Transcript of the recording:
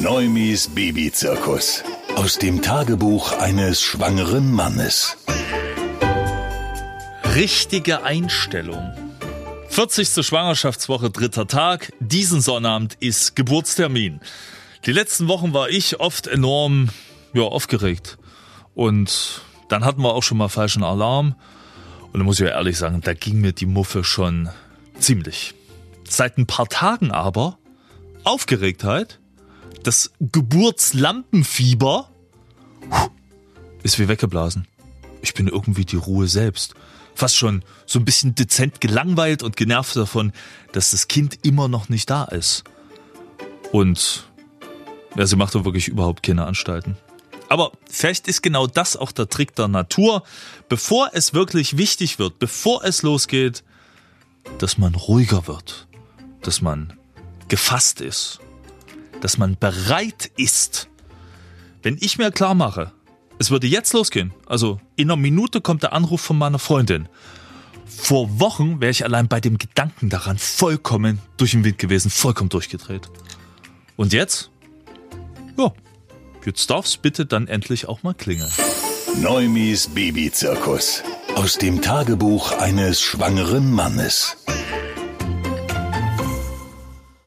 Neumis Babyzirkus. Aus dem Tagebuch eines schwangeren Mannes. Richtige Einstellung. 40. Schwangerschaftswoche, dritter Tag. Diesen Sonnabend ist Geburtstermin. Die letzten Wochen war ich oft enorm ja, aufgeregt. Und dann hatten wir auch schon mal falschen Alarm. Und da muss ich ja ehrlich sagen, da ging mir die Muffe schon ziemlich. Seit ein paar Tagen aber Aufgeregtheit, das Geburtslampenfieber ist wie weggeblasen. Ich bin irgendwie die Ruhe selbst. Fast schon so ein bisschen dezent gelangweilt und genervt davon, dass das Kind immer noch nicht da ist. Und ja, sie macht doch wirklich überhaupt keine Anstalten. Aber vielleicht ist genau das auch der Trick der Natur. Bevor es wirklich wichtig wird, bevor es losgeht, dass man ruhiger wird, dass man gefasst ist, dass man bereit ist. Wenn ich mir klar mache, es würde jetzt losgehen, also in einer Minute kommt der Anruf von meiner Freundin. Vor Wochen wäre ich allein bei dem Gedanken daran vollkommen durch den Wind gewesen, vollkommen durchgedreht. Und jetzt? Ja, Jetzt darf's bitte dann endlich auch mal klingeln. Neumis Babyzirkus. Aus dem Tagebuch eines schwangeren Mannes.